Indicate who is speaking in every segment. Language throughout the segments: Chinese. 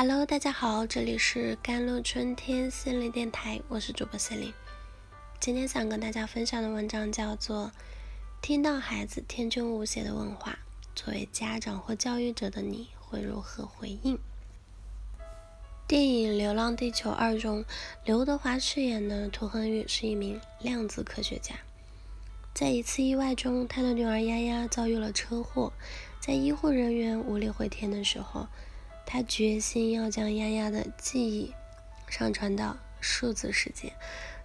Speaker 1: Hello，大家好，这里是甘露春天心灵电台，我是主播心灵。今天想跟大家分享的文章叫做《听到孩子天真无邪的问话，作为家长或教育者的你会如何回应》。电影《流浪地球二》中，刘德华饰演的涂恒宇是一名量子科学家。在一次意外中，他的女儿丫丫遭遇了车祸，在医护人员无力回天的时候，他决心要将丫丫的记忆上传到数字世界，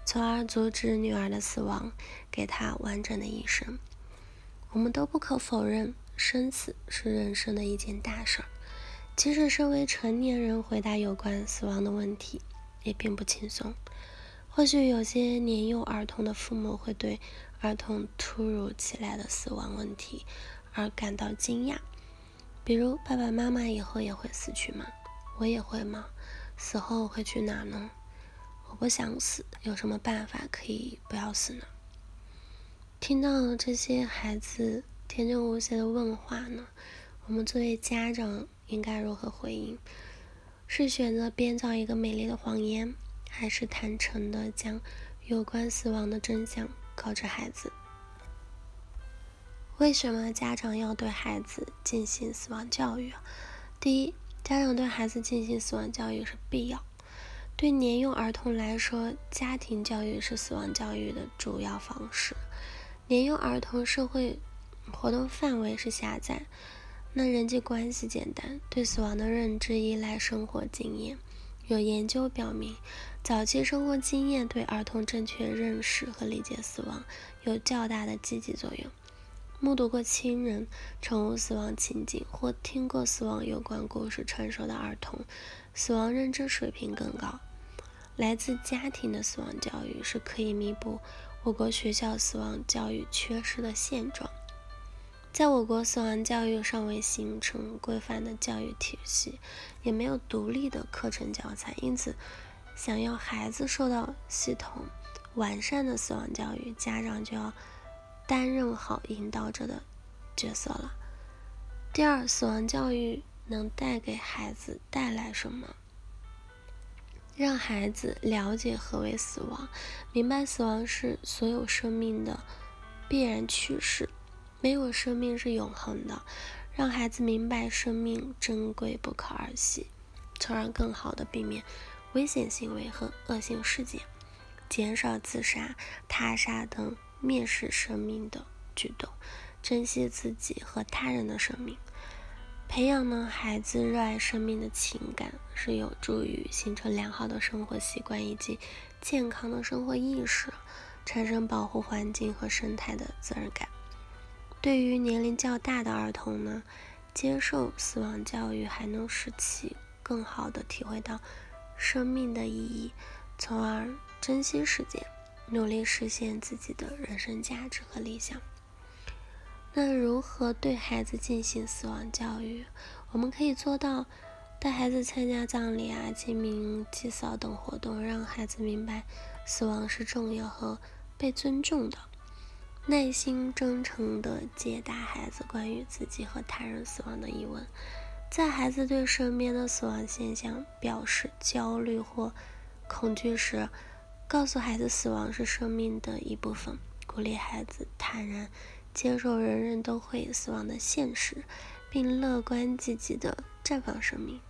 Speaker 1: 从而阻止女儿的死亡，给她完整的一生。我们都不可否认，生死是人生的一件大事儿。即使身为成年人，回答有关死亡的问题也并不轻松。或许有些年幼儿童的父母会对儿童突如其来的死亡问题而感到惊讶，比如爸爸妈妈以后也会死去吗？我也会吗？死后会去哪呢？我不想死，有什么办法可以不要死呢？听到这些孩子天真无邪的问话呢，我们作为家长。应该如何回应？是选择编造一个美丽的谎言，还是坦诚的将有关死亡的真相告知孩子？为什么家长要对孩子进行死亡教育？第一，家长对孩子进行死亡教育是必要。对年幼儿童来说，家庭教育是死亡教育的主要方式。年幼儿童社会活动范围是狭窄。那人际关系简单，对死亡的认知依赖生活经验。有研究表明，早期生活经验对儿童正确认识和理解死亡有较大的积极作用。目睹过亲人、宠物死亡情景或听过死亡有关故事传说的儿童，死亡认知水平更高。来自家庭的死亡教育是可以弥补我国学校死亡教育缺失的现状。在我国，死亡教育尚未形成规范的教育体系，也没有独立的课程教材，因此，想要孩子受到系统完善的死亡教育，家长就要担任好引导者的角色了。第二，死亡教育能带给孩子带来什么？让孩子了解何为死亡，明白死亡是所有生命的必然趋势。没有生命是永恒的，让孩子明白生命珍贵不可儿戏，从而更好的避免危险行为和恶性事件，减少自杀、他杀等蔑视生命的举动，珍惜自己和他人的生命。培养呢孩子热爱生命的情感，是有助于形成良好的生活习惯以及健康的生活意识，产生保护环境和生态的责任感。对于年龄较大的儿童呢，接受死亡教育还能使其更好的体会到生命的意义，从而珍惜时间，努力实现自己的人生价值和理想。那如何对孩子进行死亡教育？我们可以做到带孩子参加葬礼啊、清明祭扫等活动，让孩子明白死亡是重要和被尊重的。耐心真诚地解答孩子关于自己和他人死亡的疑问，在孩子对身边的死亡现象表示焦虑或恐惧时，告诉孩子死亡是生命的一部分，鼓励孩子坦然接受人人都会死亡的现实，并乐观积极地绽放生命。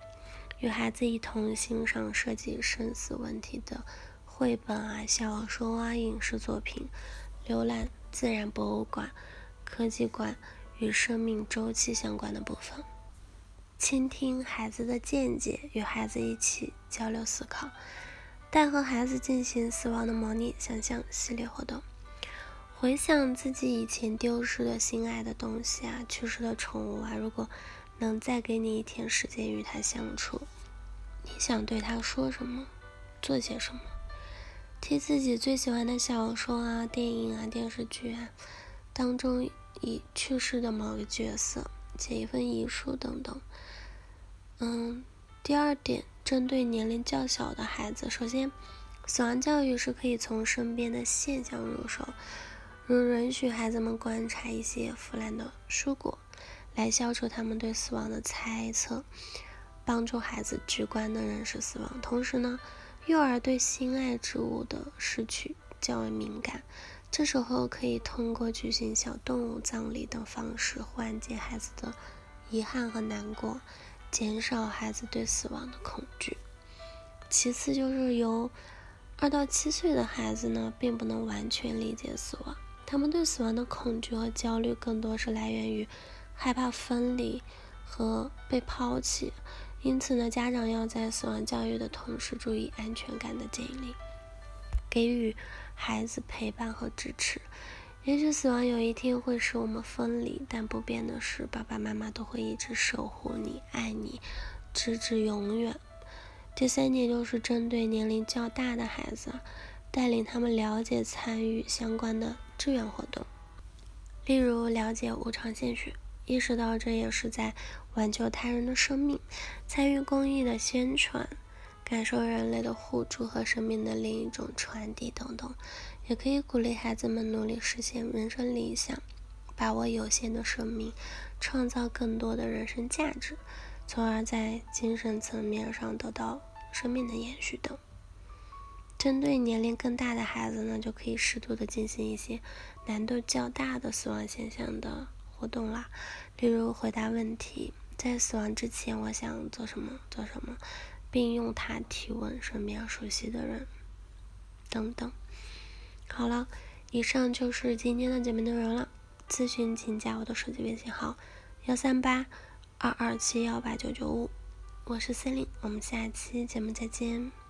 Speaker 1: 与孩子一同欣赏涉及生死问题的绘本啊、小说啊、影视作品，浏览。自然博物馆、科技馆与生命周期相关的部分，倾听孩子的见解，与孩子一起交流思考，带和孩子进行死亡的模拟想象系列活动，回想自己以前丢失的心爱的东西啊，去世的宠物啊，如果能再给你一天时间与它相处，你想对它说什么，做些什么？替自己最喜欢的小说啊、电影啊、电视剧啊当中已去世的某个角色写一份遗书等等。嗯，第二点，针对年龄较小的孩子，首先，死亡教育是可以从身边的现象入手，如允许孩子们观察一些腐烂的蔬果，来消除他们对死亡的猜测。帮助孩子直观的认识死亡。同时呢，幼儿对心爱之物的失去较为敏感，这时候可以通过举行小动物葬礼等方式缓解孩子的遗憾和难过，减少孩子对死亡的恐惧。其次就是由二到七岁的孩子呢，并不能完全理解死亡，他们对死亡的恐惧和焦虑更多是来源于害怕分离和被抛弃。因此呢，家长要在死亡教育的同时注意安全感的建立，给予孩子陪伴和支持。也许死亡有一天会使我们分离，但不变的是，爸爸妈妈都会一直守护你、爱你，直至永远。第三点就是针对年龄较大的孩子，带领他们了解参与相关的志愿活动，例如了解无偿献血，意识到这也是在挽救他人的生命，参与公益的宣传，感受人类的互助和生命的另一种传递等等。也可以鼓励孩子们努力实现人生理想，把握有限的生命，创造更多的人生价值。从而在精神层面上得到生命的延续等。针对年龄更大的孩子呢，就可以适度的进行一些难度较大的死亡现象的活动啦，例如回答问题，在死亡之前我想做什么做什么，并用它提问身边熟悉的人等等。好了，以上就是今天的节目内容了。咨询请加我的手机微信号：幺三八。二二七幺八九九五，我是森林，我们下期节目再见。